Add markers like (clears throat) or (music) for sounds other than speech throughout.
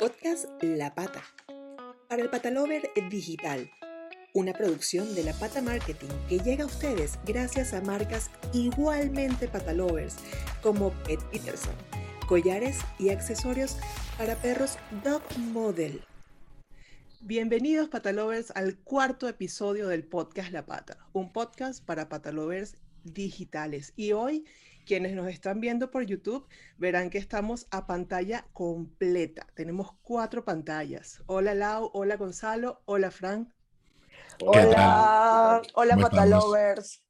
Podcast La Pata. Para el Patalover Digital. Una producción de La Pata Marketing que llega a ustedes gracias a marcas igualmente patalovers como Pet Peterson, collares y accesorios para perros Dog Model. Bienvenidos patalovers al cuarto episodio del podcast La Pata, un podcast para patalovers digitales. Y hoy quienes nos están viendo por YouTube verán que estamos a pantalla completa. Tenemos cuatro pantallas. Hola Lau, hola Gonzalo, hola Frank. Hola, hola Patalovers.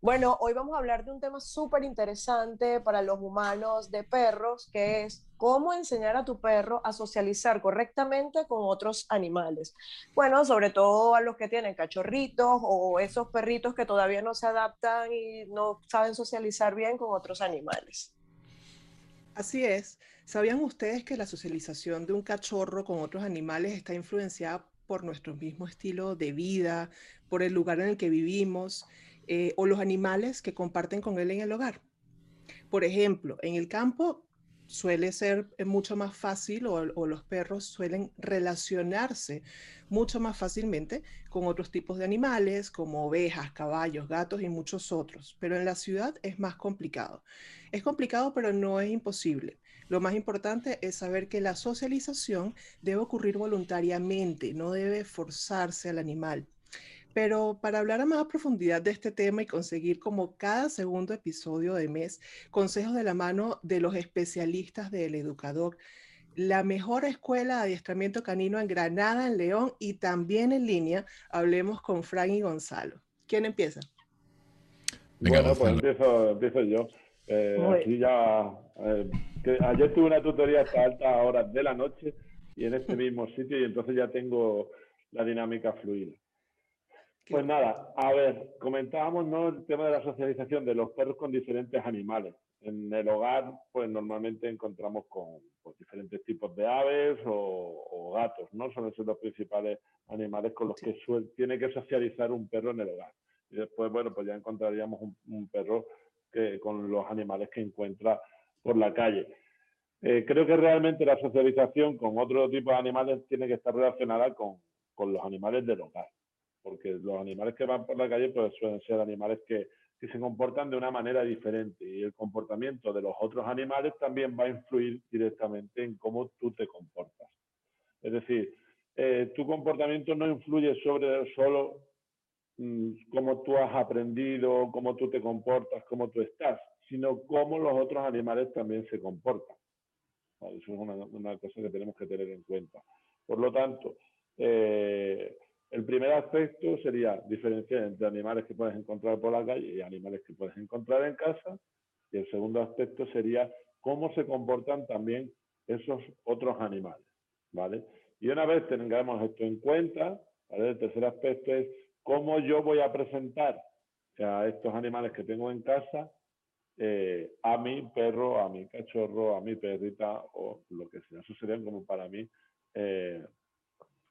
Bueno, hoy vamos a hablar de un tema súper interesante para los humanos de perros, que es cómo enseñar a tu perro a socializar correctamente con otros animales. Bueno, sobre todo a los que tienen cachorritos o esos perritos que todavía no se adaptan y no saben socializar bien con otros animales. Así es. ¿Sabían ustedes que la socialización de un cachorro con otros animales está influenciada por nuestro mismo estilo de vida, por el lugar en el que vivimos? Eh, o los animales que comparten con él en el hogar. Por ejemplo, en el campo suele ser eh, mucho más fácil o, los perros suelen relacionarse mucho más fácilmente con otros tipos de animales como ovejas, caballos, gatos y muchos otros. Pero en la ciudad es más complicado. Es complicado pero no es imposible. Lo más importante es saber que la socialización debe ocurrir voluntariamente, no debe forzarse al animal. Pero para hablar a más profundidad de este tema y conseguir como cada segundo episodio de mes consejos de la mano de los especialistas del educador, la mejor escuela de adiestramiento canino en Granada, en León y también en línea, hablemos con Frank y Gonzalo. ¿Quién empieza? bueno, pues empiezo, yo. Eh, ya, eh, ayer tuve una tutoría hasta altas horas de la noche y en este (laughs) mismo sitio y entonces ya tengo la dinámica fluida. Pues nada, a ver, comentábamos ¿no? el tema de la socialización de los perros con diferentes animales. En el hogar, pues normalmente encontramos con pues, diferentes tipos de aves o, gatos, ¿no? Son esos los principales animales con los que tiene que socializar un perro en el hogar. Y después, bueno, pues ya encontraríamos un, perro que, con los animales que encuentra por la calle. Eh, creo que realmente la socialización con otro tipo de animales tiene que estar relacionada con, con los animales del hogar porque los animales que van por la calle pues suelen ser animales que, se comportan de una manera diferente y el comportamiento de los otros animales también va a influir directamente en cómo tú te comportas. Es decir, eh, tu comportamiento no influye sobre solo mm, cómo tú has aprendido, cómo tú te comportas, cómo tú estás, sino cómo los otros animales también se comportan. Eso es una, una, cosa que tenemos que tener en cuenta. Por lo tanto, eh, el primer aspecto sería diferenciar entre animales que puedes encontrar por la calle y animales que puedes encontrar en casa. Y el segundo aspecto sería cómo se comportan también esos otros animales. ¿vale? Y una vez tengamos esto en cuenta, el tercer aspecto es cómo yo voy a presentar a estos animales que tengo en casa eh, a mi perro, a mi cachorro, a mi perrita o lo que sea. Eso serían como para mí eh,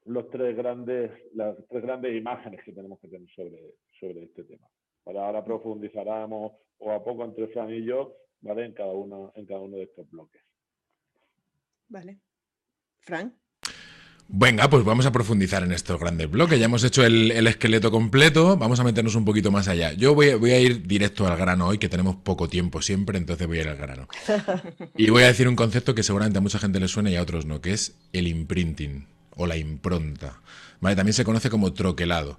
los tres grandes, las tres grandes imágenes que tenemos que tener sobre, sobre este tema. Para ahora profundizaremos o a poco entre Fran y yo, ¿vale? En cada uno, en cada uno de estos bloques. Vale. Fran. Venga, pues vamos a profundizar en estos grandes bloques. Ya hemos hecho el, esqueleto completo, vamos a meternos un poquito más allá. Yo voy, voy, a ir directo al grano hoy, que tenemos poco tiempo siempre, entonces voy a ir al grano. (laughs) Y voy a decir un concepto que seguramente a mucha gente le suena y a otros no, que es el imprinting o la impronta. También se conoce como troquelado.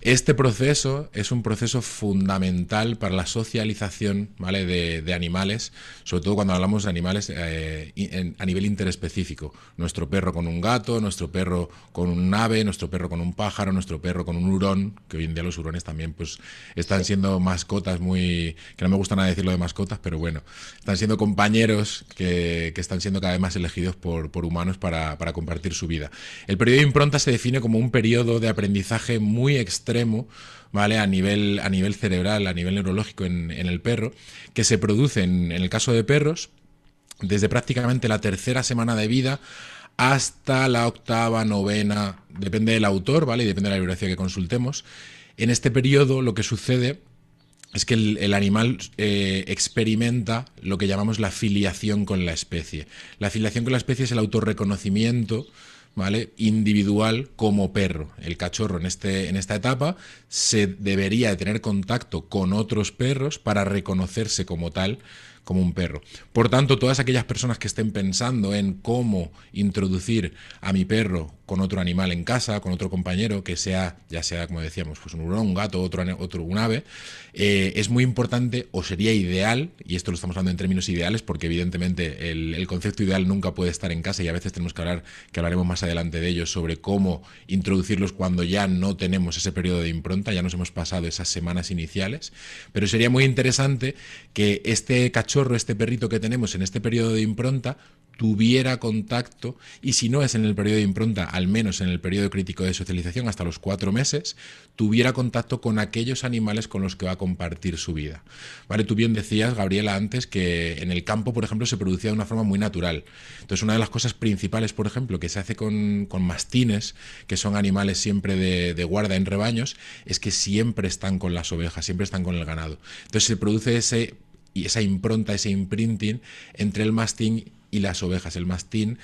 Este proceso es un proceso fundamental para la socialización ¿vale? de, animales, sobre todo cuando hablamos de animales eh, a nivel interespecífico. Nuestro perro con un gato, nuestro perro con un ave, nuestro perro con un pájaro, nuestro perro con un hurón, que hoy en día los hurones también pues, están siendo mascotas muy... que no me gusta nada decirlo de mascotas, pero bueno, están siendo compañeros que, están siendo cada vez más elegidos por, por humanos para, para compartir su vida. El periodo de impronta se define como un periodo de aprendizaje muy extremo, ¿vale? A nivel, a nivel cerebral, a nivel neurológico en, el perro, que se produce en, el caso de perros desde prácticamente la tercera semana de vida hasta la octava, novena, depende del autor, ¿vale? Y depende de la bibliografía que consultemos. En este periodo lo que sucede es que el, animal eh, experimenta lo que llamamos la filiación con la especie. La filiación con la especie es el autorreconocimiento ¿vale? individual como perro. El cachorro en, este, en esta etapa se debería de tener contacto con otros perros para reconocerse como tal como un perro. Por tanto, todas aquellas personas que estén pensando en cómo introducir a mi perro con otro animal en casa, con otro compañero, que sea, ya sea, como decíamos, pues un hurón, un gato, otro, otro un ave, eh, es muy importante o sería ideal, y esto lo estamos hablando en términos ideales, porque evidentemente el, concepto ideal nunca puede estar en casa y a veces tenemos que hablar, que hablaremos más adelante de ello, sobre cómo introducirlos cuando ya no tenemos ese periodo de impronta, ya nos hemos pasado esas semanas iniciales, pero sería muy interesante que este cachorro, este perrito que tenemos en este periodo de impronta, tuviera contacto y si no es en el periodo de impronta, al menos en el periodo crítico de socialización hasta los cuatro meses, tuviera contacto con aquellos animales con los que va a compartir su vida. Vale, tú bien decías, Gabriela, antes que en el campo, por ejemplo, se producía de una forma muy natural. Entonces, una de las cosas principales, por ejemplo, que se hace con, mastines, que son animales siempre de, de guarda en rebaños, es que siempre están con las ovejas, siempre están con el ganado. Entonces se produce ese y esa impronta, ese imprinting entre el mastín y las ovejas. El mastín,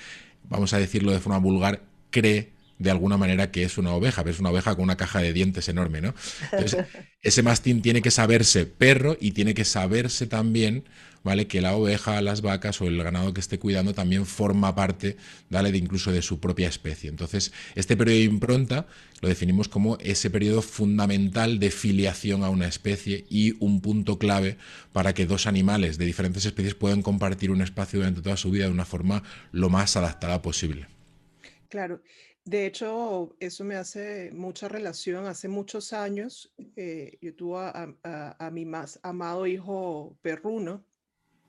vamos a decirlo de forma vulgar, cree de alguna manera que es una oveja, es una oveja con una caja de dientes enorme, ¿no? Entonces, (laughs) ese mastín tiene que saberse perro y tiene que saberse también, ¿vale? Que la oveja, las vacas o el ganado que esté cuidando también forma parte, ¿vale? De incluso de su propia especie. Entonces, este periodo de impronta lo definimos como ese periodo fundamental de filiación a una especie y un punto clave para que dos animales de diferentes especies puedan compartir un espacio durante toda su vida de una forma lo más adaptada posible. Claro. De hecho, eso me hace mucha relación. Hace muchos años, eh, yo tuve a, mi más amado hijo perruno,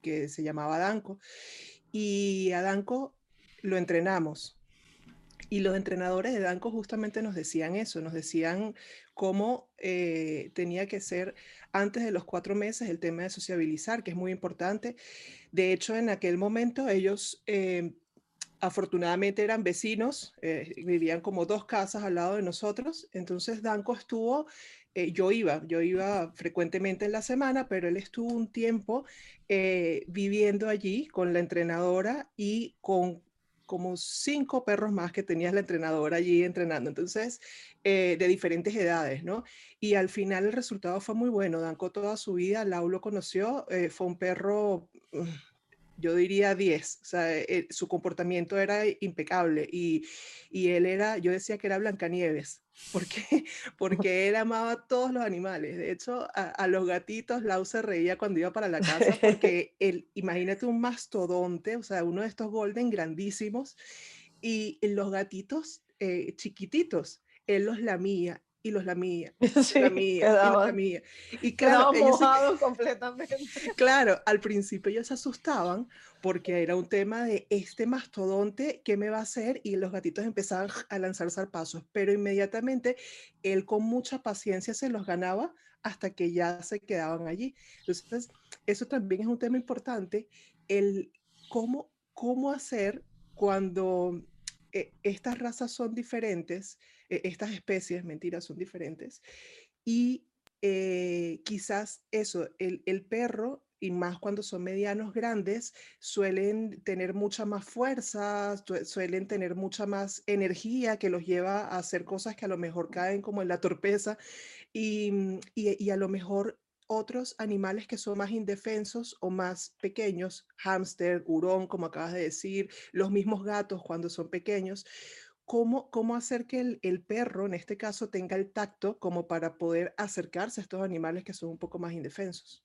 que se llamaba Danco, y a Danco lo entrenamos. Y los entrenadores de Danco justamente nos decían eso, nos decían cómo eh, tenía que ser antes de los cuatro meses el tema de sociabilizar, que es muy importante. De hecho, en aquel momento ellos... Eh, afortunadamente eran vecinos, eh, vivían como dos casas al lado de nosotros, entonces Danco estuvo, eh, yo iba, yo iba frecuentemente en la semana, pero él estuvo un tiempo eh, viviendo allí con la entrenadora y con como cinco perros más que tenía la entrenadora allí entrenando, entonces, de diferentes edades, ¿no? Y al final el resultado fue muy bueno. Danco toda su vida, Lau lo conoció, fue un perro mm, yo diría 10, o sea, eh, su comportamiento era impecable y, y, él era, yo decía que era Blancanieves, (laughs) porque, porque él amaba a todos los animales, de hecho a, los gatitos Lau se reía cuando iba para la casa (laughs) porque él, imagínate un mastodonte, o sea, uno de estos golden grandísimos y los gatitos eh, chiquititos, él los lamía y los lamía, (laughs) sí, lamía, y lamía. Y claro, mojados (laughs) completamente. Claro, al principio ellos se asustaban porque era un tema de este mastodonte, ¿qué me va a hacer? Y los gatitos empezaban (laughs) a lanzar zarpazos, pero inmediatamente él con mucha paciencia se los ganaba hasta que ya se quedaban allí. Entonces, eso también es un tema importante, el cómo, cómo hacer cuando eh, estas razas son diferentes, e-, estas especies, mentiras, son diferentes. Y eh, quizás eso, el, el, perro, y más cuando son medianos grandes, suelen tener mucha más fuerza, suelen tener mucha más energía que los lleva a hacer cosas que a lo mejor caen como en la torpeza y, mm, y, y a lo mejor otros animales que son más indefensos o más pequeños, hámster, hurón, como acabas de decir, los mismos gatos cuando son pequeños, cómo, cómo hacer que el, perro, en este caso, tenga el tacto como para poder acercarse a estos animales que son un poco más indefensos.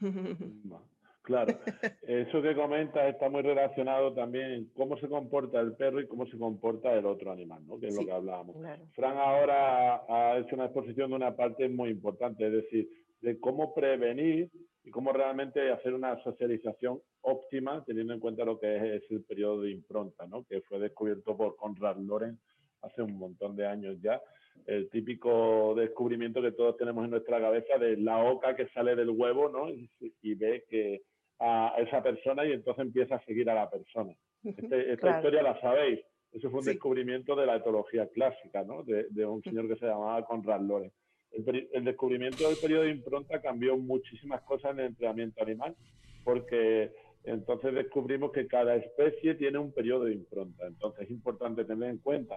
(laughs) Claro, eso que comentas está muy relacionado también cómo se comporta el perro y cómo se comporta el otro animal, ¿no? que es lo que hablábamos. Fran ahora ha hecho una exposición de una parte muy importante, es decir, de cómo prevenir y cómo realmente hacer una socialización óptima teniendo en cuenta lo que es, el periodo de impronta, ¿no? que fue descubierto por Conrad Lorenz hace un montón de años ya. El típico descubrimiento que todos tenemos en nuestra cabeza de la oca que sale del huevo ¿no? y, ve que a esa persona y entonces empieza a seguir a la persona. Este, esta historia la sabéis. Eso fue un descubrimiento de la etología clásica, ¿no? De, de, un señor que se llamaba Conrad Lorenz. el, descubrimiento del periodo de impronta cambió muchísimas cosas en el entrenamiento animal, porque entonces descubrimos que cada especie tiene un periodo de impronta. Entonces es importante tener en cuenta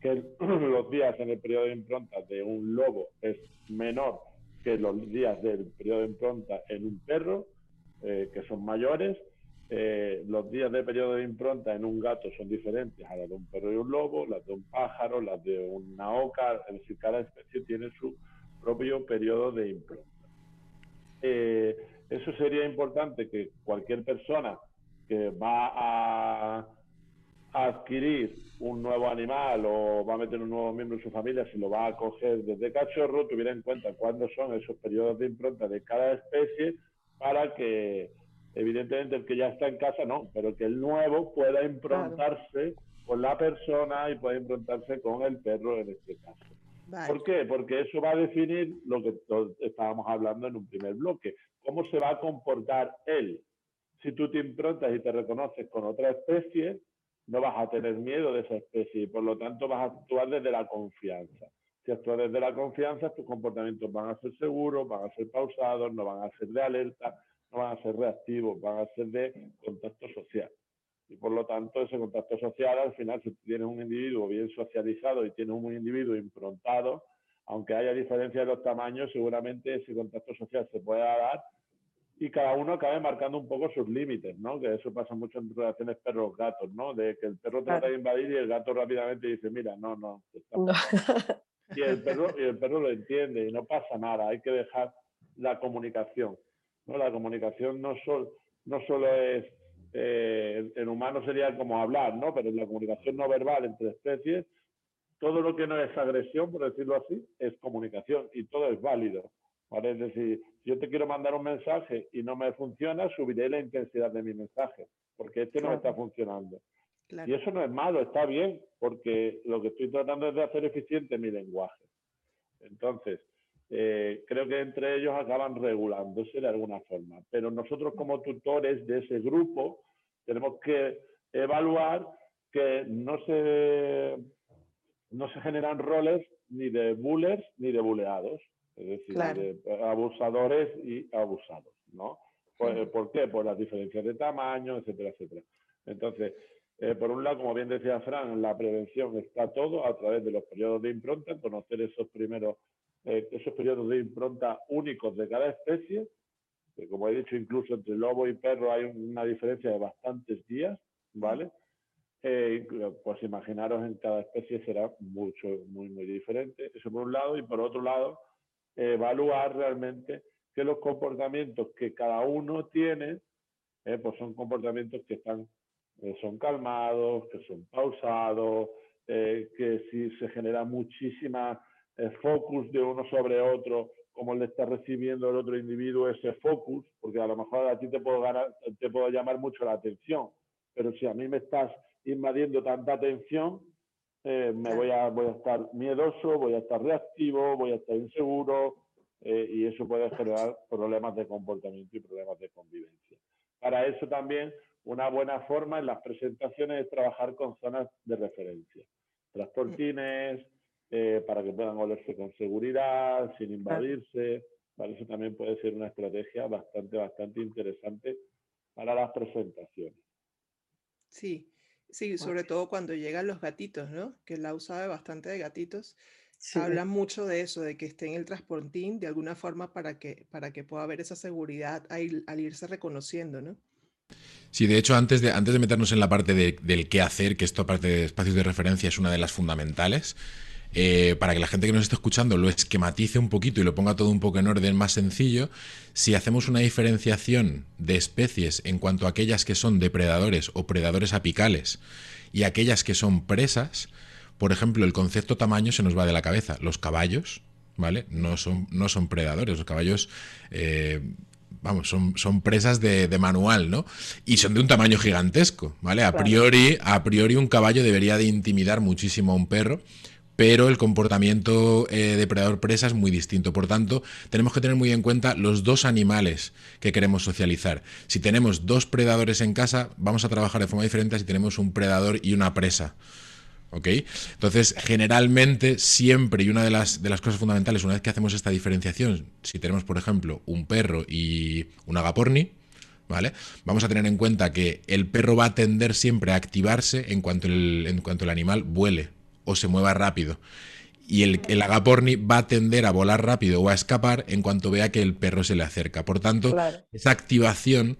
que (clears throat) los días en el periodo de impronta de un lobo es menor que los días del periodo de impronta en un perro, eh, que son mayores. Eh, los días de periodo de impronta en un gato son diferentes a las de un perro y un lobo, las de un pájaro, las de una oca, es decir, cada especie tiene su propio periodo de impronta. Eh, eso sería importante que cualquier persona que va a, adquirir un nuevo animal o va a meter un nuevo miembro en su familia, si lo va a coger desde cachorro, tuviera en cuenta cuándo son esos periodos de impronta de cada especie para que, evidentemente, el que ya está en casa no, pero que el nuevo pueda improntarse con la persona y pueda improntarse con el perro en este caso. ¿Por qué? Porque eso va a definir lo que estábamos hablando en un primer bloque. ¿Cómo se va a comportar él? Si tú te improntas y te reconoces con otra especie, no vas a tener miedo de esa especie y por lo tanto vas a actuar desde la confianza. Si actúas desde la confianza, tus comportamientos van a ser seguros, van a ser pausados, no van a ser de alerta, no van a ser reactivos, van a ser de contacto social y por lo tanto ese contacto social al final si tienes un individuo bien socializado y tienes un individuo improntado, aunque haya diferencia de los tamaños, seguramente ese contacto social se pueda dar y cada uno acabe marcando un poco sus límites, ¿no? Que eso pasa mucho en relaciones perros-gatos, ¿no? De que el perro trata de invadir y el gato rápidamente dice, mira, no, no. (laughs) Y, el perro, y el perro lo entiende y no pasa nada, hay que dejar la comunicación, ¿no? La comunicación no, sol, no solo es eh, en humano sería como hablar, ¿no? Pero en la comunicación no verbal entre especies, todo lo que no es agresión, por decirlo así, es comunicación y todo es válido. ¿vale? Es decir, si yo te quiero mandar un mensaje y no me funciona, subiré la intensidad de mi mensaje, porque este no me está funcionando. Y eso no es malo, está bien, porque lo que estoy tratando es de hacer eficiente mi lenguaje. Entonces, eh, creo que entre ellos acaban regulándose de alguna forma. Pero nosotros como tutores de ese grupo tenemos que evaluar que no se, no se generan roles ni de bullers ni de buleados, es decir, de abusadores y abusados, ¿no? ¿Por, qué? Por las diferencias de tamaño, etcétera, etcétera. Entonces, eh, por un lado, como bien decía Fran, la prevención está todo a través de los periodos de impronta, conocer esos primeros eh, esos periodos de impronta únicos de cada especie, que como he dicho, incluso entre lobo y perro hay una diferencia de bastantes días, ¿vale? Eh, pues imaginaros en cada especie será mucho, muy, muy diferente. Eso por un lado. Y por otro lado, evaluar realmente que los comportamientos que cada uno tiene, eh, pues son comportamientos que están, son calmados, que son pausados, que si se genera muchísima focus de uno sobre otro, como le está recibiendo el otro individuo ese focus, porque a lo mejor a ti te puedo, ganar, te puedo llamar mucho la atención, pero si a mí me estás invadiendo tanta atención, eh, me voy a, voy a estar miedoso, voy a estar reactivo, voy a estar inseguro, eh, y eso puede generar problemas de comportamiento y problemas de convivencia. Para eso también una buena forma en las presentaciones es trabajar con zonas de referencia. Transportines, eh, para que puedan olerse con seguridad, sin invadirse. Eso también puede ser una estrategia bastante, bastante interesante para las presentaciones. Sí, sí, sobre todo cuando llegan los gatitos, ¿no? Que la sabe bastante de gatitos. se Habla mucho de eso, de que esté en el transportín de alguna forma para que, para que pueda haber esa seguridad al, irse reconociendo, ¿no? Sí, de hecho, antes de, antes de meternos en la parte del qué hacer, que esto aparte de espacios de referencia es una de las fundamentales, eh, para que la gente que nos está escuchando lo esquematice un poquito y lo ponga todo un poco en orden más sencillo, si hacemos una diferenciación de especies en cuanto a aquellas que son depredadores o predadores apicales y aquellas que son presas, por ejemplo, el concepto tamaño se nos va de la cabeza. Los caballos, ¿vale? No son, no son predadores, los caballos... Eh, vamos, son, son presas de, de, manual, ¿no? Y son de un tamaño gigantesco, ¿vale? A priori, a priori un caballo debería de intimidar muchísimo a un perro, pero el comportamiento eh, depredador-presa es muy distinto. Por tanto, tenemos que tener muy en cuenta los dos animales que queremos socializar. Si tenemos dos predadores en casa, vamos a trabajar de forma diferente si tenemos un predador y una presa. ¿Ok? Entonces, generalmente, siempre, y una de las, de las cosas fundamentales, una vez que hacemos esta diferenciación, si tenemos, por ejemplo, un perro y un agaporni, ¿vale? Vamos a tener en cuenta que el perro va a tender siempre a activarse en cuanto el, en cuanto el animal vuele o se mueva rápido. Y el, el, agaporni va a tender a volar rápido o a escapar en cuanto vea que el perro se le acerca. Por tanto, esa activación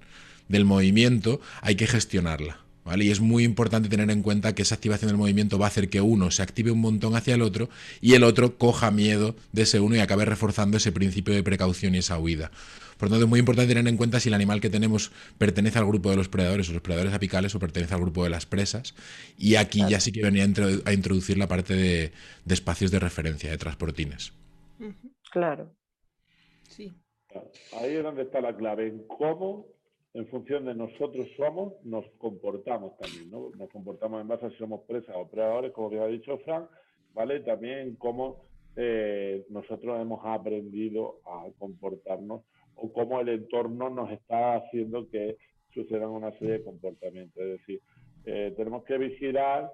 del movimiento hay que gestionarla. Y es muy importante tener en cuenta que esa activación del movimiento va a hacer que uno se active un montón hacia el otro y el otro coja miedo de ese uno y acabe reforzando ese principio de precaución y esa huida. Por lo tanto, es muy importante tener en cuenta si el animal que tenemos pertenece al grupo de los predadores o los predadores apicales o pertenece al grupo de las presas. Y aquí ya sí que venía a introducir la parte de, espacios de referencia, de transportines. Claro. Sí. Ahí es donde está la clave, en cómo en función de nosotros somos, nos comportamos también, ¿no? Nos comportamos en base a si somos presas o predadores, como ya ha dicho Frank, ¿vale? También cómo eh, nosotros hemos aprendido a comportarnos o cómo el entorno nos está haciendo que sucedan una serie de comportamientos. Es decir, eh, tenemos que vigilar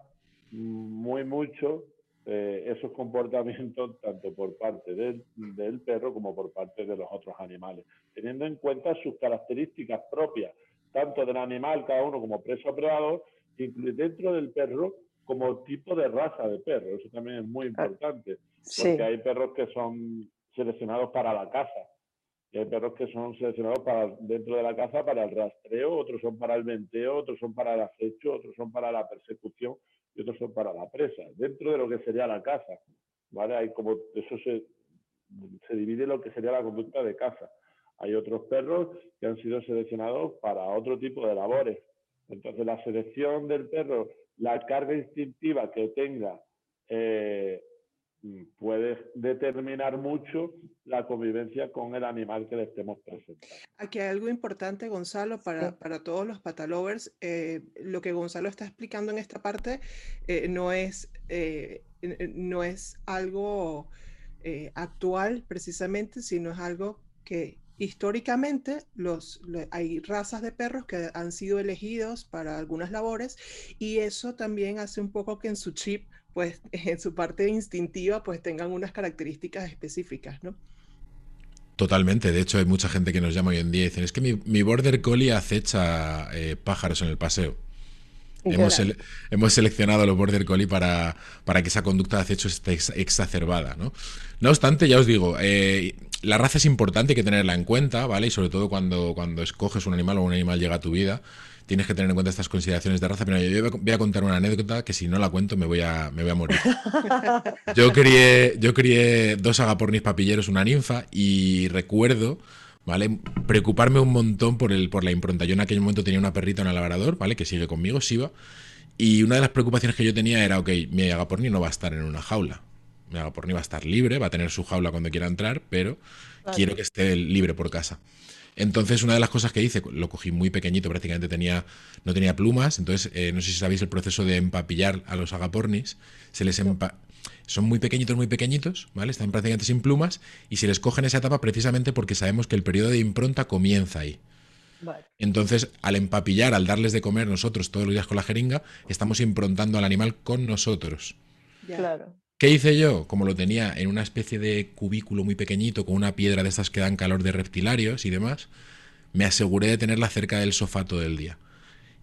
muy mucho eh, esos comportamientos (laughs) tanto por parte del, del, perro como por parte de los otros animales, teniendo en cuenta sus características propias, tanto del animal, cada uno como preso o predador, incluso dentro del perro como tipo de raza de perro. Eso también es muy importante, porque hay perros que son seleccionados para la caza, y hay perros que son seleccionados para dentro de la caza para el rastreo, otros son para el venteo, otros son para el acecho, otros son para la persecución y otros son para la presa, dentro de lo que sería la caza, ¿vale? Hay como, eso se, se divide lo que sería la conducta de caza. Hay otros perros que han sido seleccionados para otro tipo de labores. Entonces, la selección del perro, la carga instintiva que tenga, eh, puede determinar mucho la convivencia con el animal que le estemos presentando. Aquí hay algo importante, Gonzalo, para, para todos los patalovers. Eh, lo que Gonzalo está explicando en esta parte eh, no, es, eh, no es algo actual precisamente, sino es algo que históricamente los, hay razas de perros que han sido elegidos para algunas labores y eso también hace un poco que en su chip pues (laughs) en su parte instintiva pues tengan unas características específicas, ¿no? Totalmente, de hecho hay mucha gente que nos llama hoy en día y dicen, es que mi, border collie acecha eh, pájaros en el paseo. Hemos, hemos, seleccionado los border collie para, para, que esa conducta de acecho esté exacerbada, ¿no? No obstante, ya os digo, eh, la raza es importante, hay que tenerla en cuenta, ¿vale? Y sobre todo cuando, cuando escoges un animal o un animal llega a tu vida tienes que tener en cuenta estas consideraciones de raza. Pero yo voy a contar una anécdota que si no la cuento me voy a, me voy a morir. (laughs) Yo crié, yo crié dos agapornis papilleros, una ninfa, y recuerdo, ¿vale? Preocuparme un montón por, el, por la impronta. Yo en aquel momento tenía una perrita, una labrador, ¿vale? Que sigue conmigo, Siva. Y una de las preocupaciones que yo tenía era, ok, mi agaporni no va a estar en una jaula. Mi agaporni va a estar libre, va a tener su jaula cuando quiera entrar, pero quiero que esté libre por casa. Entonces, una de las cosas que hice, lo cogí muy pequeñito, prácticamente tenía, no tenía plumas. Entonces, eh, no sé si sabéis el proceso de empapillar a los agapornis. Se les son muy pequeñitos, muy pequeñitos, ¿vale? Están prácticamente sin plumas y se les coge en esa etapa precisamente porque sabemos que el periodo de impronta comienza ahí. Entonces, al empapillar, al darles de comer nosotros todos los días con la jeringa, estamos improntando al animal con nosotros. Claro. ¿Qué hice yo? Como lo tenía en una especie de cubículo muy pequeñito con una piedra de estas que dan calor de reptilarios y demás, me aseguré de tenerla cerca del sofá todo el día.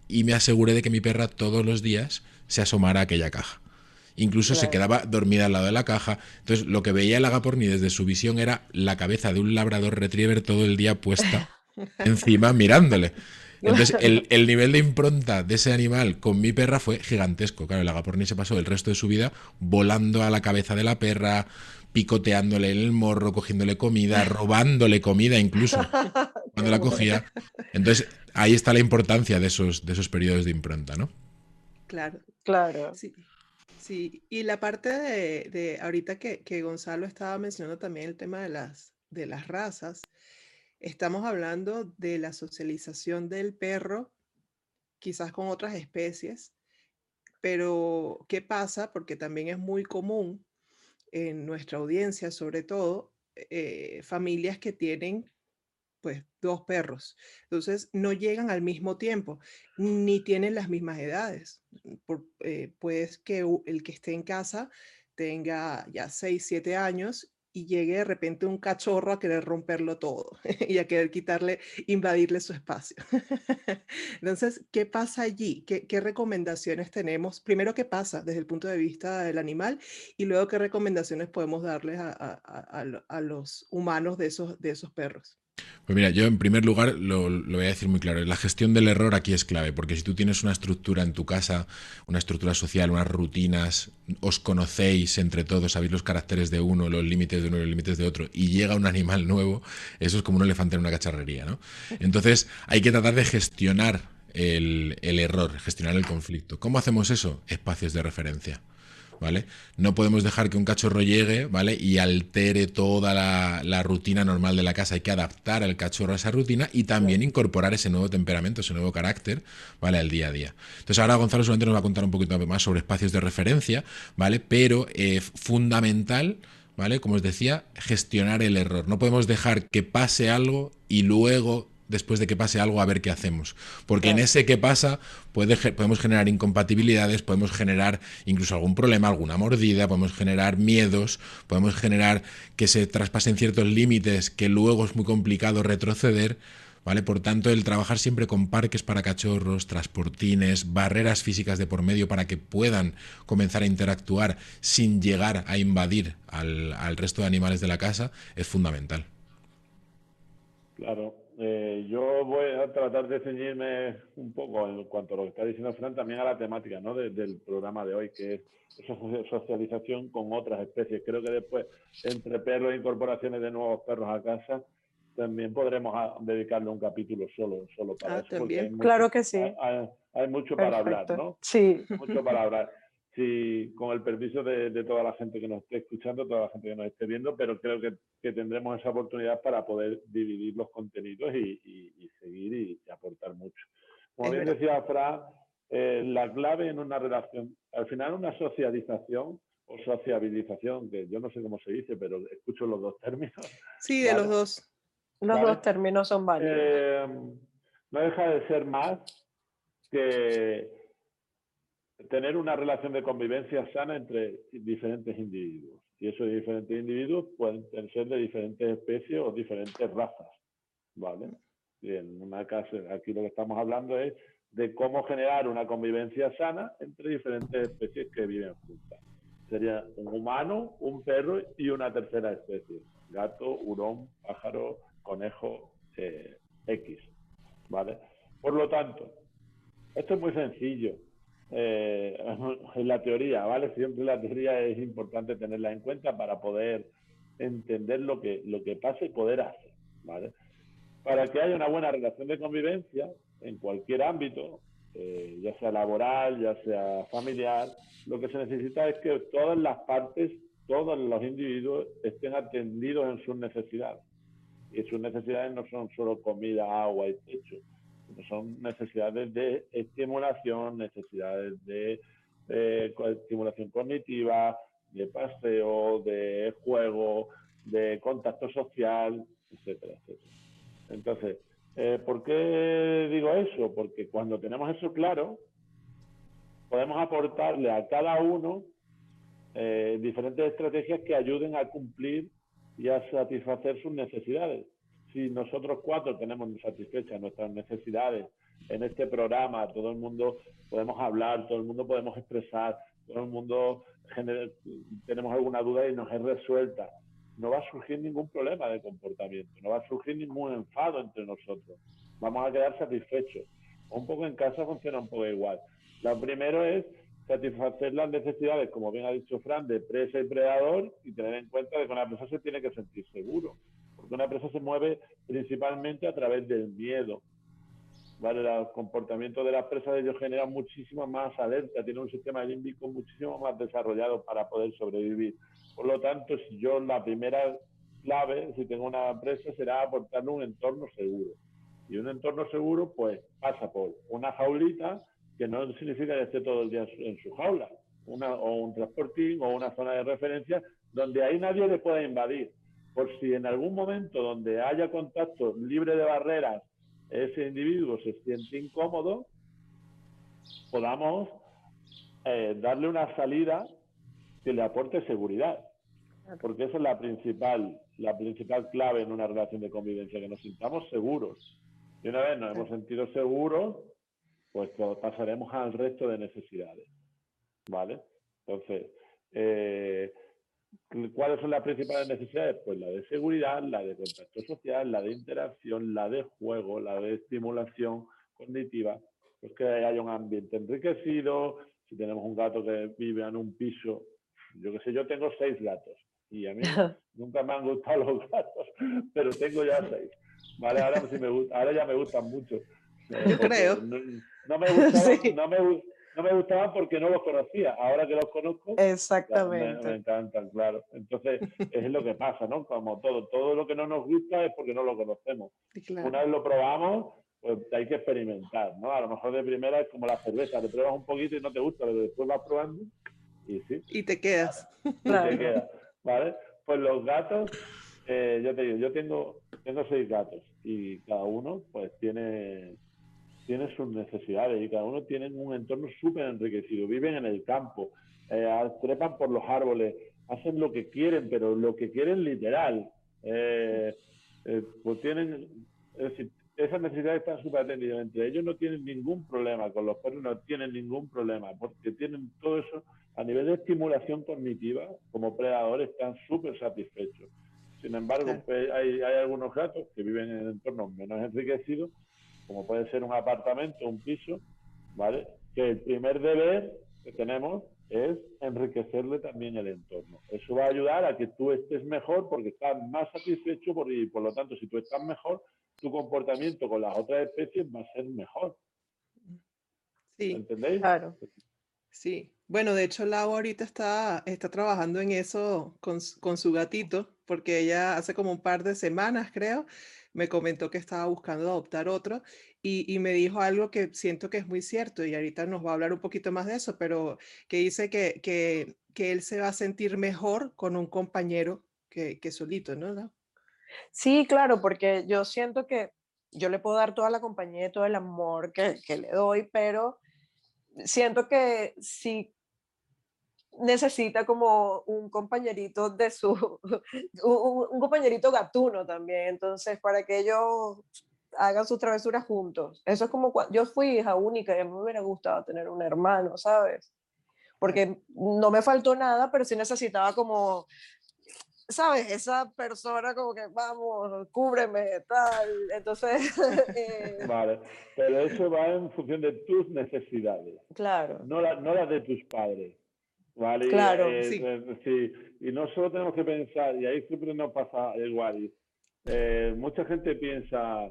Y me aseguré de que mi perra todos los días se asomara a aquella caja. Incluso se quedaba dormida al lado de la caja. Entonces, lo que veía el agaporni desde su visión era la cabeza de un labrador retriever todo el día puesta (laughs) encima mirándole. Entonces, (laughs) el, nivel de impronta de ese animal con mi perra fue gigantesco. Claro, el agaporni se pasó el resto de su vida volando a la cabeza de la perra, picoteándole el morro, cogiéndole comida, (laughs) robándole comida incluso (laughs) cuando la cogía. Entonces, ahí está la importancia de esos, de esos periodos de impronta, ¿no? Claro. Claro. Sí. Sí, y la parte de, de ahorita que, que, Gonzalo estaba mencionando también el tema de las, de las razas, Estamos hablando de la socialización del perro, quizás con otras especies, pero ¿qué pasa? Porque también es muy común en nuestra audiencia, sobre todo, eh, familias que tienen pues dos perros. Entonces no llegan al mismo tiempo, ni tienen las mismas edades. Por, pues que el que esté en casa tenga ya 6, 7 años y llegue de repente un cachorro a querer romperlo todo (laughs) y a querer quitarle, invadirle su espacio. (laughs) Entonces, ¿qué pasa allí? ¿Qué, recomendaciones tenemos? Primero, ¿qué pasa desde el punto de vista del animal? Y luego, ¿qué recomendaciones podemos darles a, los humanos de esos perros? Pues mira, yo en primer lugar lo, voy a decir muy claro. La gestión del error aquí es clave, porque si tú tienes una estructura en tu casa, una estructura social, unas rutinas, os conocéis entre todos, sabéis los caracteres de uno, los límites de uno y los límites de otro, y llega un animal nuevo, eso es como un elefante en una cacharrería, ¿no? Entonces hay que tratar de gestionar el error, gestionar el conflicto. ¿Cómo hacemos eso? Espacios de referencia. ¿Vale? No podemos dejar que un cachorro llegue, ¿vale? Y altere toda la, rutina normal de la casa. Hay que adaptar al cachorro a esa rutina y también incorporar ese nuevo temperamento, ese nuevo carácter, ¿vale? Al día a día. Entonces ahora Gonzalo solamente nos va a contar un poquito más sobre espacios de referencia, ¿vale? Pero eh, fundamental... ¿Vale? Como os decía, gestionar el error. No podemos dejar que pase algo y luego después de que pase algo a ver qué hacemos. Porque en ese que pasa puede, podemos generar incompatibilidades, podemos generar incluso algún problema, alguna mordida, podemos generar miedos, podemos generar que se traspasen ciertos límites que luego es muy complicado retroceder. ¿Vale? Por tanto, el trabajar siempre con parques para cachorros, transportines, barreras físicas de por medio para que puedan comenzar a interactuar sin llegar a invadir al, al resto de animales de la casa es fundamental. Claro, eh, yo voy a tratar de ceñirme un poco en cuanto a lo que está diciendo Fran, también a la temática ¿no? del programa de hoy, que es esa socialización con otras especies. Creo que después, entre perros e incorporaciones de nuevos perros a casa, también podremos dedicarle un capítulo solo, solo para ah, eso. claro que sí. Hay, mucho para hablar, ¿no? Sí. Mucho para hablar si con el permiso de, toda la gente que nos esté escuchando, toda la gente que nos esté viendo, pero creo que, tendremos esa oportunidad para poder dividir los contenidos y, seguir y, aportar mucho. Como bien decía Fran, eh, la clave en una relación, al final una socialización o sociabilización, que yo no sé cómo se dice, pero escucho los dos términos. Sí, de los dos. Los dos términos son válidos. Eh, no deja de ser más que tener una relación de convivencia sana entre diferentes individuos. Y esos diferentes individuos pueden ser de diferentes especies o diferentes razas. ¿Vale? Y en una casa, aquí lo que estamos hablando es de cómo generar una convivencia sana entre diferentes especies que viven juntas. Sería un humano, un perro y una tercera especie. Gato, hurón, pájaro, conejo, eh, X. ¿Vale? Por lo tanto, esto es muy sencillo eh, (laughs) en la teoría, ¿vale? Siempre la teoría es importante tenerla en cuenta para poder entender lo que, lo que pasa y poder hacer, ¿vale? Para que haya una buena relación de convivencia en cualquier ámbito, eh, ya sea laboral, ya sea familiar, lo que se necesita es que todas las partes, todos los individuos estén atendidos en sus necesidades. Y sus necesidades no son solo comida, agua y techo, son necesidades de estimulación, necesidades de, estimulación cognitiva, de paseo, de juego, de contacto social, etcétera, etcétera. Entonces, eh, ¿por qué digo eso? Porque cuando tenemos eso claro, podemos aportarle a cada uno eh, diferentes estrategias que ayuden a cumplir y a satisfacer sus necesidades si nosotros cuatro tenemos satisfechas nuestras necesidades en este programa, todo el mundo podemos hablar, todo el mundo podemos expresar, todo el mundo tenemos alguna duda y nos es resuelta, no va a surgir ningún problema de comportamiento, no va a surgir ningún enfado entre nosotros, vamos a quedar satisfechos. Un poco en casa funciona un poco igual. Lo primero es satisfacer las necesidades, como bien ha dicho Fran, de presa y predador y tener en cuenta de que una persona se tiene que sentir seguro porque una empresa se mueve principalmente a través del miedo. ¿vale? El comportamiento de la empresa de ellos genera muchísima más alerta, tiene un sistema límbico muchísimo más desarrollado para poder sobrevivir. Por lo tanto, si yo la primera clave, si tengo una empresa, será aportarle un entorno seguro. Y un entorno seguro, pues pasa por una jaulita, que no significa que esté todo el día en su jaula, una, o un transportín o una zona de referencia donde ahí nadie le pueda invadir por si en algún momento donde haya contacto libre de barreras ese individuo se siente incómodo, podamos eh, darle una salida que le aporte seguridad. Porque esa es la principal, la principal clave en una relación de convivencia, que nos sintamos seguros. Y una vez nos hemos sentido seguros, pues pasaremos al resto de necesidades. ¿Vale? Entonces, eh, ¿cuáles son las principales necesidades? Pues la de seguridad, la de contacto social, la de interacción, la de juego, la de estimulación cognitiva. Pues que haya un ambiente enriquecido, si tenemos un gato que vive en un piso, yo qué sé, yo tengo seis gatos y a mí (laughs) nunca me han gustado los gatos, pero tengo ya seis. Vale, ahora, sí me gusta, ahora ya me gustan mucho. Yo creo. No, me gustaban, (laughs) no, me, no me gustaban porque no los conocía. Ahora que los conozco, Exactamente. Me, encantan, claro. Entonces, es lo que pasa, ¿no? Como todo, todo lo que no nos gusta es porque no lo conocemos. Una vez lo probamos, pues hay que experimentar, ¿no? A lo mejor de primera es como la cerveza, te pruebas un poquito y no te gusta, pero después vas probando y sí. Y te quedas. Y te quedas, ¿vale? Pues los gatos, eh, yo te digo, yo tengo, tengo seis gatos y cada uno pues tiene, tiene sus necesidades y cada uno tiene un entorno súper enriquecido. Viven en el campo, eh, trepan por los árboles, hacen lo que quieren, pero lo que quieren literal. Eh, pues tienen, es decir, esas necesidades están súper atendidas. Entre ellos no tienen ningún problema, con los perros no tienen ningún problema, porque tienen todo eso a nivel de estimulación cognitiva, como predadores están súper satisfechos. Sin embargo, pues, hay, algunos gatos que viven en entornos menos enriquecidos, como puede ser un apartamento, un piso, ¿vale? Que el primer deber que tenemos es enriquecerle también el entorno. Eso va a ayudar a que tú estés mejor porque estás más satisfecho por, y por lo tanto, si tú estás mejor, tu comportamiento con las otras especies va a ser mejor. Sí, ¿Entendéis? Claro. Sí. Bueno, de hecho, Lau ahorita está, está trabajando en eso con, su gatito, porque ella hace como un par de semanas, creo, me comentó que estaba buscando adoptar otro y, me dijo algo que siento que es muy cierto y ahorita nos va a hablar un poquito más de eso, pero que dice que, que, él se va a sentir mejor con un compañero que, que solito, ¿no? Sí, claro, porque yo siento que yo le puedo dar toda la compañía y todo el amor que, le doy, pero siento que si necesita como un compañerito de su, (laughs) un, compañerito gatuno también, entonces para que ellos hagan sus travesuras juntos. Eso es como cuando yo fui hija única y a mí me hubiera gustado tener un hermano, ¿sabes? Porque no me faltó nada, pero sí necesitaba como ¿sabes? Esa persona como que, vamos, cúbreme, tal. Entonces... (laughs) Eh, vale, pero eso va en función de tus necesidades. Claro. No, la, no las de tus padres. ¿Vale? Claro, eh, sí. Eh, sí. Y no solo tenemos que pensar, y ahí siempre nos pasa igual. mucha gente piensa,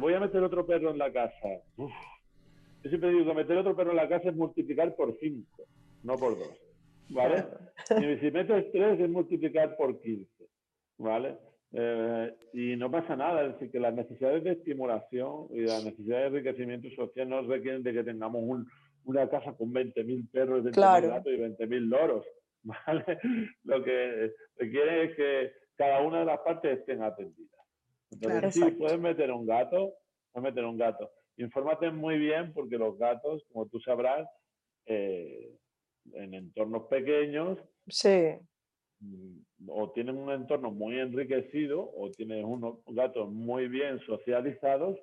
voy a meter otro perro en la casa. Yo siempre digo que meter otro perro en la casa es multiplicar por cinco, no por dos. ¿vale? Y si metes 3 es multiplicar por 15, ¿vale? Eh, y no pasa nada, es decir, que las necesidades de estimulación y las necesidades de enriquecimiento social no requieren de que tengamos un, una casa con 20.000 perros, 20.000 claro. gatos y 20.000 loros, (laughs) ¿vale? Lo que requiere es que cada una de las partes estén atendidas. Entonces, sí, puedes meter un gato, puedes meter un gato. Infórmate muy bien porque los gatos, como tú sabrás, eh, en entornos pequeños. Sí. Mm, o tienen un entorno muy enriquecido, o tienes unos gatos muy bien socializados,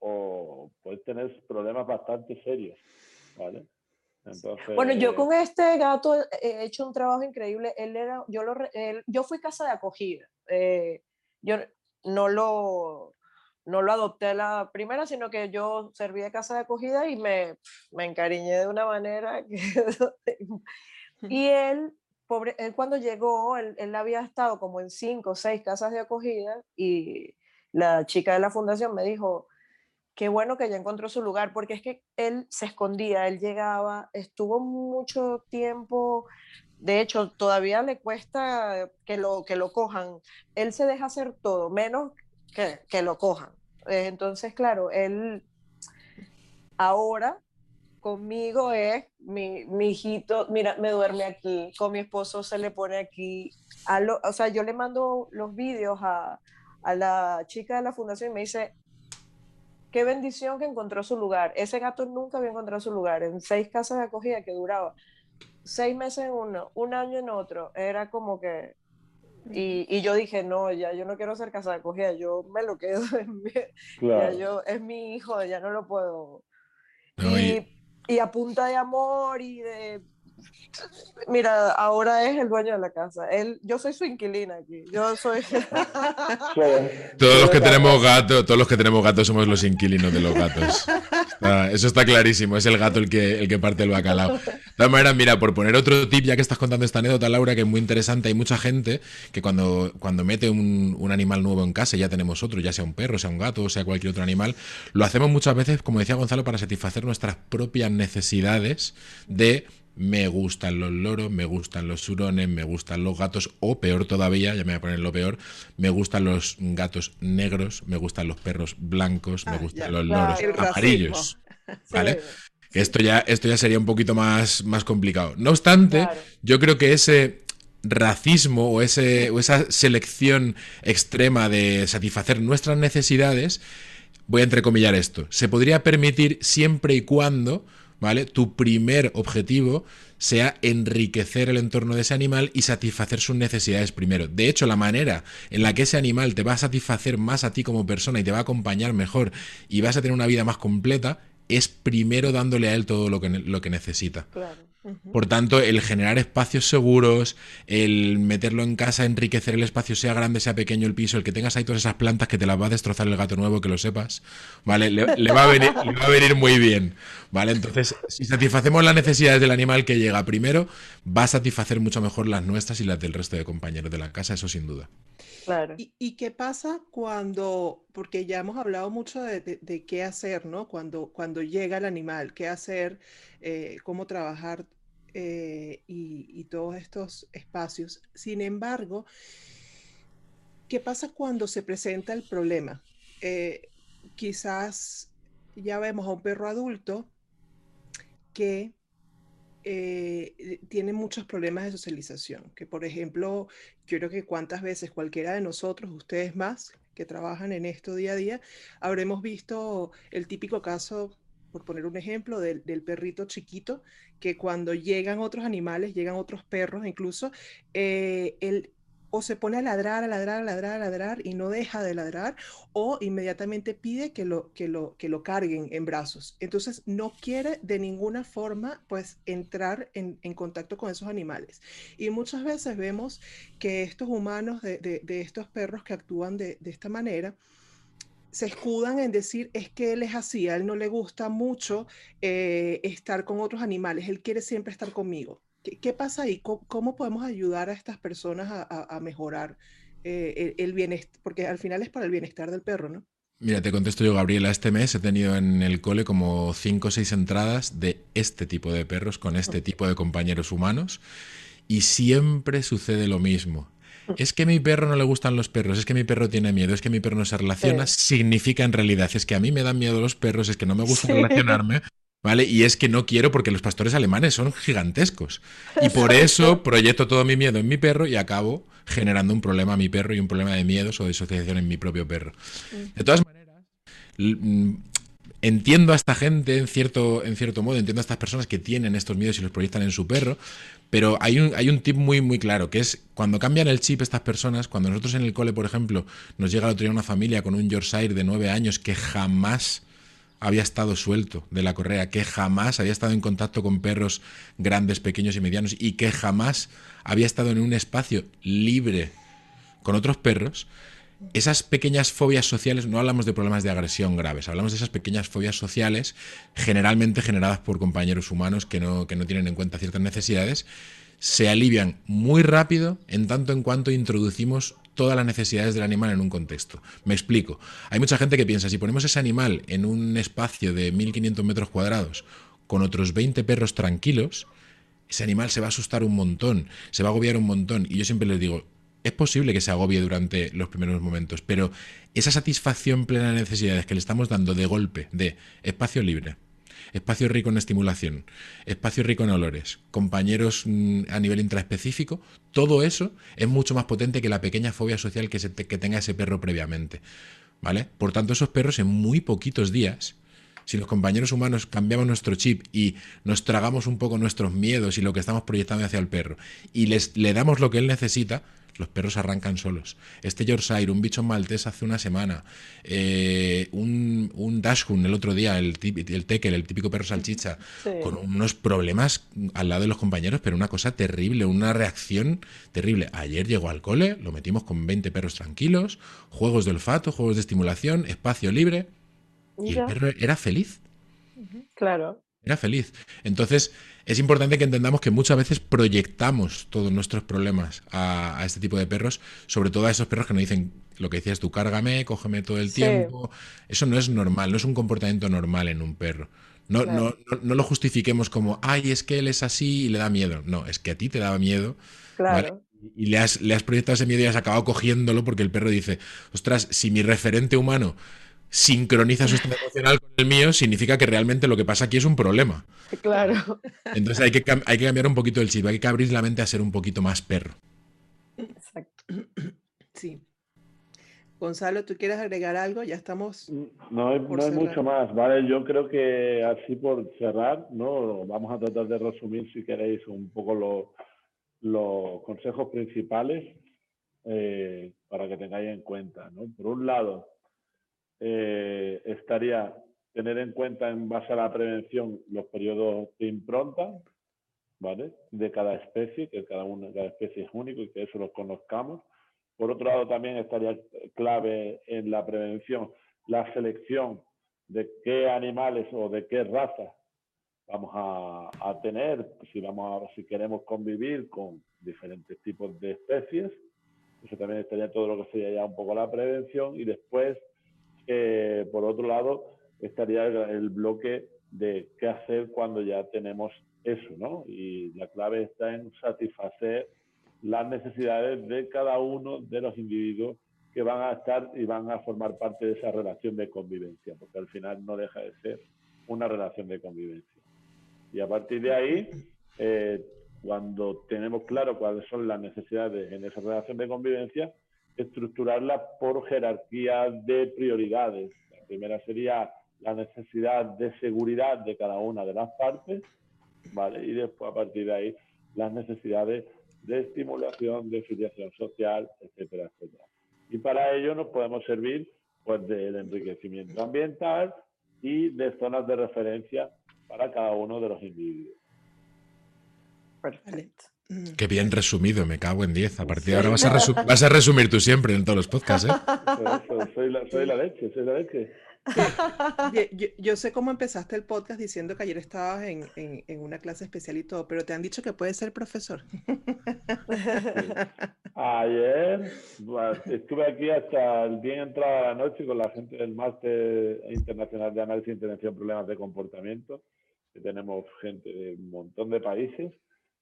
o puedes tener problemas bastante serios. ¿Vale? Entonces... Bueno, yo con este gato he hecho un trabajo increíble. Él era, yo, lo, yo fui casa de acogida. Eh, yo no lo, no lo adopté la primera, sino que yo serví de casa de acogida y me, me encariñé de una manera (laughs) que... y él, pobre, él cuando llegó, él, él, había estado como en cinco o seis casas de acogida y la chica de la fundación me dijo, qué bueno que ya encontró su lugar, porque es que él se escondía, él llegaba, estuvo mucho tiempo, de hecho, todavía le cuesta que lo, que lo cojan, él se deja hacer todo, menos que, lo cojan. Eh, entonces, claro, él ahora, conmigo es mi, mi, hijito, mira, me duerme aquí, con mi esposo se le pone aquí. A o sea, yo le mando los vídeos a, a la chica de la fundación y me dice, qué bendición que encontró su lugar. Ese gato nunca había encontrado su lugar. En seis casas de acogida que duraba seis meses en uno, un año en otro, era como que... Y, y yo dije, no, ya yo no quiero ser casa de acogida, yo me lo quedo, (laughs) en mi, ya yo, es mi hijo, ya no lo puedo. y, y a punta de amor y de Mira, ahora es el dueño de la casa. Él, yo soy su inquilina aquí. Yo soy. (laughs) todos los que tenemos gatos, todos los que tenemos gatos somos los inquilinos de los gatos. (laughs) eso está clarísimo. Es el gato el que, el que parte el bacalao. De todas maneras, mira, por poner otro tip, ya que estás contando esta anécdota, Laura, que es muy interesante, hay mucha gente que cuando, cuando mete un, un animal nuevo en casa, ya tenemos otro, ya sea un perro, sea un gato, sea cualquier otro animal, lo hacemos muchas veces, como decía Gonzalo, para satisfacer nuestras propias necesidades de me gustan los loros, me gustan los hurones, me gustan los gatos, o peor todavía, ya me voy a poner lo peor, me gustan los gatos negros, me gustan los perros blancos, me ah, gustan los loros amarillos. (laughs) ¿Vale? Esto ya, esto ya sería un poquito más, más complicado. No obstante, yo creo que ese racismo o, ese, o esa selección extrema de satisfacer nuestras necesidades, voy a entrecomillar esto, se podría permitir siempre y cuando ¿vale? Tu primer objetivo sea enriquecer el entorno de ese animal y satisfacer sus necesidades primero. De hecho, la manera en la que ese animal te va a satisfacer más a ti como persona y te va a acompañar mejor y vas a tener una vida más completa es primero dándole a él todo lo que, lo que necesita. Por tanto, el generar espacios seguros, el meterlo en casa, enriquecer el espacio, sea grande, sea pequeño el piso, el que tengas ahí todas esas plantas que te las va a destrozar el gato nuevo, que lo sepas, ¿vale? Le, va, a venir, va a venir muy bien, ¿vale? Entonces, si satisfacemos las necesidades del animal que llega primero, va a satisfacer mucho mejor las nuestras y las del resto de compañeros de la casa, eso sin duda. Claro. ¿Y, qué pasa cuando, porque ya hemos hablado mucho de, qué hacer, ¿no? Cuando, cuando llega el animal, qué hacer, eh, cómo trabajar eh, y, todos estos espacios. Sin embargo, ¿qué pasa cuando se presenta el problema? Eh, quizás ya vemos a un perro adulto que eh, tiene muchos problemas de socialización, que por ejemplo, yo creo que cuántas veces cualquiera de nosotros, ustedes más, que trabajan en esto día a día, habremos visto el típico caso por poner un ejemplo, del, perrito chiquito, que cuando llegan otros animales, llegan otros perros incluso, eh, él o se pone a ladrar, a ladrar, a ladrar, a ladrar y no deja de ladrar, o inmediatamente pide que lo, que lo, que lo carguen en brazos. Entonces no quiere de ninguna forma pues entrar en, contacto con esos animales. Y muchas veces vemos que estos humanos de, de, estos perros que actúan de, de esta manera, se escudan en decir es que él es así, a él no le gusta mucho eh, estar con otros animales, él quiere siempre estar conmigo. ¿Qué, pasa ahí? ¿Cómo, podemos ayudar a estas personas a, mejorar eh, el, bienestar? Porque al final es para el bienestar del perro, ¿no? Mira, te contesto yo, Gabriela. Este mes he tenido en el cole como cinco o seis entradas de este tipo de perros con este tipo de compañeros humanos y siempre sucede lo mismo es que a mi perro no le gustan los perros, es que mi perro tiene miedo, es que mi perro no se relaciona, significa en realidad, es que a mí me dan miedo los perros, es que no me gusta relacionarme, ¿vale? Y es que no quiero porque los pastores alemanes son gigantescos. Y por eso proyecto todo mi miedo en mi perro y acabo generando un problema a mi perro y un problema de miedos o de disociación en mi propio perro. De todas maneras, mm, entiendo a esta gente en cierto, en cierto modo, entiendo a estas personas que tienen estos miedos y los proyectan en su perro, pero hay un, hay un tip muy, muy claro, que es cuando cambian el chip estas personas, cuando nosotros en el cole, por ejemplo, nos llega el otro una familia con un Yorkshire de nueve años que jamás había estado suelto de la correa, que jamás había estado en contacto con perros grandes, pequeños y medianos y que jamás había estado en un espacio libre con otros perros, esas pequeñas fobias sociales, no hablamos de problemas de agresión graves, hablamos de esas pequeñas fobias sociales generalmente generadas por compañeros humanos que no, que no tienen en cuenta ciertas necesidades, se alivian muy rápido en tanto en cuanto introducimos todas las necesidades del animal en un contexto. Me explico. Hay mucha gente que piensa, si ponemos ese animal en un espacio de 1500 metros cuadrados con otros 20 perros tranquilos, ese animal se va a asustar un montón, se va a agobiar un montón. Y yo siempre les digo, es posible que se agobie durante los primeros momentos, pero esa satisfacción plena de necesidades que le estamos dando de golpe, de espacio libre, espacio rico en estimulación, espacio rico en olores, compañeros mm, a nivel intraespecífico, todo eso es mucho más potente que la pequeña fobia social que, tenga ese perro previamente. ¿Vale? Por tanto, esos perros en muy poquitos días si los compañeros humanos cambiamos nuestro chip y nos tragamos un poco nuestros miedos y lo que estamos proyectando hacia el perro y les, le damos lo que él necesita, los perros arrancan solos. Este Yorkshire, un bicho maltés hace una semana, eh, un, un Dashhound el otro día, el, el Tekel, el típico perro salchicha, con unos problemas al lado de los compañeros, pero una cosa terrible, una reacción terrible. Ayer llegó al cole, lo metimos con 20 perros tranquilos, juegos de olfato, juegos de estimulación, espacio libre. Y el perro era feliz. Claro. Era feliz. Entonces, es importante que entendamos que muchas veces proyectamos todos nuestros problemas a, este tipo de perros, sobre todo a esos perros que nos dicen lo que decías tú, cárgame, cógeme todo el tiempo. Eso no es normal, no es un comportamiento normal en un perro. No, no, no, lo justifiquemos como, ay, es que él es así y le da miedo. No, es que a ti te daba miedo. Claro. Y le has, le has proyectado ese miedo y has acabado cogiéndolo porque el perro dice, ostras, si mi referente humano sincroniza su estado emocional con el mío, significa que realmente lo que pasa aquí es un problema. Claro. Entonces hay que, hay que cambiar un poquito el chip, hay que abrir la mente a ser un poquito más perro. Exacto. (clears throat) Sí. Gonzalo, ¿tú quieres agregar algo? Ya estamos. No hay, no hay mucho más, ¿vale? Yo creo que así por cerrar, ¿no? Vamos a tratar de resumir, si queréis, un poco los, los consejos principales eh, para que tengáis en cuenta, ¿no? Por un lado, eh, estaría tener en cuenta en base a la prevención los periodos de impronta, ¿vale? De cada especie, que cada, una, cada especie es único y que eso lo conozcamos. Por otro lado, también estaría clave en la prevención la selección de qué animales o de qué razas vamos a, a, tener, si, vamos a, si queremos convivir con diferentes tipos de especies. Eso también estaría todo lo que sería ya un poco la prevención y después por otro lado, estaría el, bloque de qué hacer cuando ya tenemos eso, ¿no? Y la clave está en satisfacer las necesidades de cada uno de los individuos que van a estar y van a formar parte de esa relación de convivencia, porque al final no deja de ser una relación de convivencia. Y a partir de ahí, eh, cuando tenemos claro cuáles son las necesidades en esa relación de convivencia, estructurarla por jerarquía de prioridades. La primera sería la necesidad de seguridad de cada una de las partes, ¿vale? Y después, a partir de ahí, las necesidades de estimulación, de filiación social, etcétera, etcétera. Y para ello nos podemos servir pues del enriquecimiento ambiental y de zonas de referencia para cada uno de los individuos. Perfecto. Mm. Qué bien resumido, me cago en 10. A partir de ahora vas a, vas a, resumir tú siempre en todos los podcasts, ¿eh? soy, la, soy, la, leche, soy la leche. Yo, sé cómo empezaste el podcast diciendo que ayer estabas en, en, una clase especial y todo, pero te han dicho que puedes ser profesor. Ayer estuve aquí hasta el bien entrada de la noche con la gente del Máster Internacional de Análisis e Intervención en Problemas de Comportamiento, que tenemos gente de un montón de países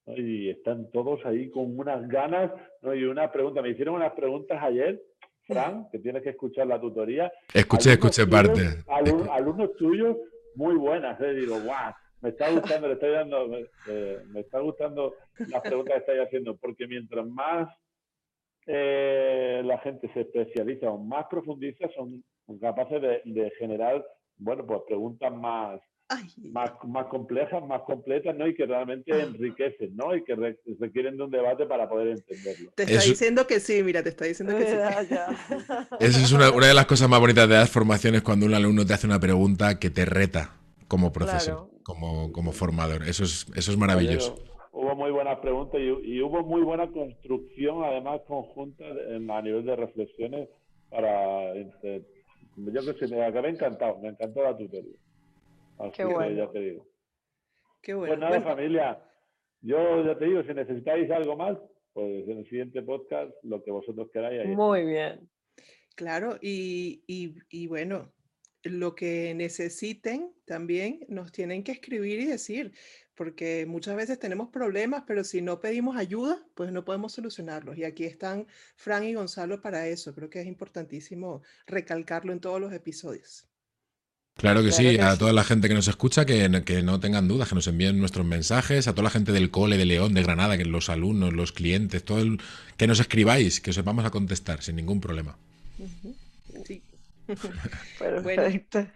y están todos ahí con unas ganas, ¿no? Y una pregunta, me hicieron unas preguntas ayer, Fran, que tienes que escuchar la tutoría. Escuché, escuché parte. Alumnos, tuyos muy buenas, ¿eh? Digo, guau, me está gustando, le estoy dando, eh, me está gustando las preguntas que estáis haciendo, porque mientras más eh, la gente se especializa o más profundiza, son capaces de, de generar, bueno, pues preguntas más, más, más complejas, más completas, ¿no? Y que realmente ah. enriquecen, ¿no? Y que requieren de un debate para poder entenderlo. Te está diciendo que sí, mira, te está diciendo que sí. (laughs) Esa es una, una, de las cosas más bonitas de las formaciones cuando un alumno te hace una pregunta que te reta como profesor, como, como formador. Eso es, eso es maravilloso. hubo muy buenas preguntas y, y, hubo muy buena construcción, además, conjunta a nivel de reflexiones para... Este, yo que sé, me acabé encantado, me encantó la tutoría. Qué bueno. ya te digo. Qué bueno. Pues nada, familia. Yo ya te digo, si necesitáis algo más, pues en el siguiente podcast, lo que vosotros queráis. Muy bien. Claro, y, y, y, bueno, lo que necesiten también nos tienen que escribir y decir, porque muchas veces tenemos problemas, pero si no pedimos ayuda, pues no podemos solucionarlos. Y aquí están Fran y Gonzalo para eso. Creo que es importantísimo recalcarlo en todos los episodios. Claro que sí, a toda la gente que nos escucha, que, que, no tengan dudas, que nos envíen nuestros mensajes, a toda la gente del cole de León, de Granada, que los alumnos, los clientes, todo el, que nos escribáis, que os sepamos a contestar sin ningún problema. Sí. (laughs) Perfecto.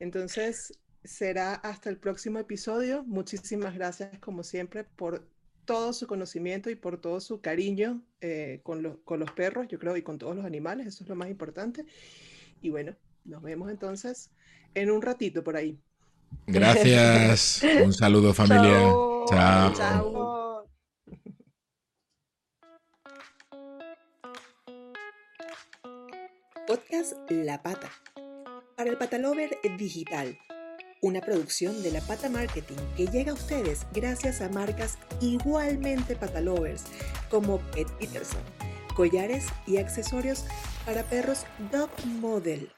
entonces será hasta el próximo episodio. Muchísimas gracias, como siempre, por todo su conocimiento y por todo su cariño eh, con, con los perros, yo creo, y con todos los animales. Eso es lo más importante. Y bueno, nos vemos entonces en un ratito por ahí. Gracias. (laughs) un saludo familia. Chao. Chao. Podcast La Pata. Para el Patalover Digital. Una producción de La Pata Marketing que llega a ustedes gracias a marcas igualmente patalovers como Pet Peterson, collares y accesorios para perros Dog Model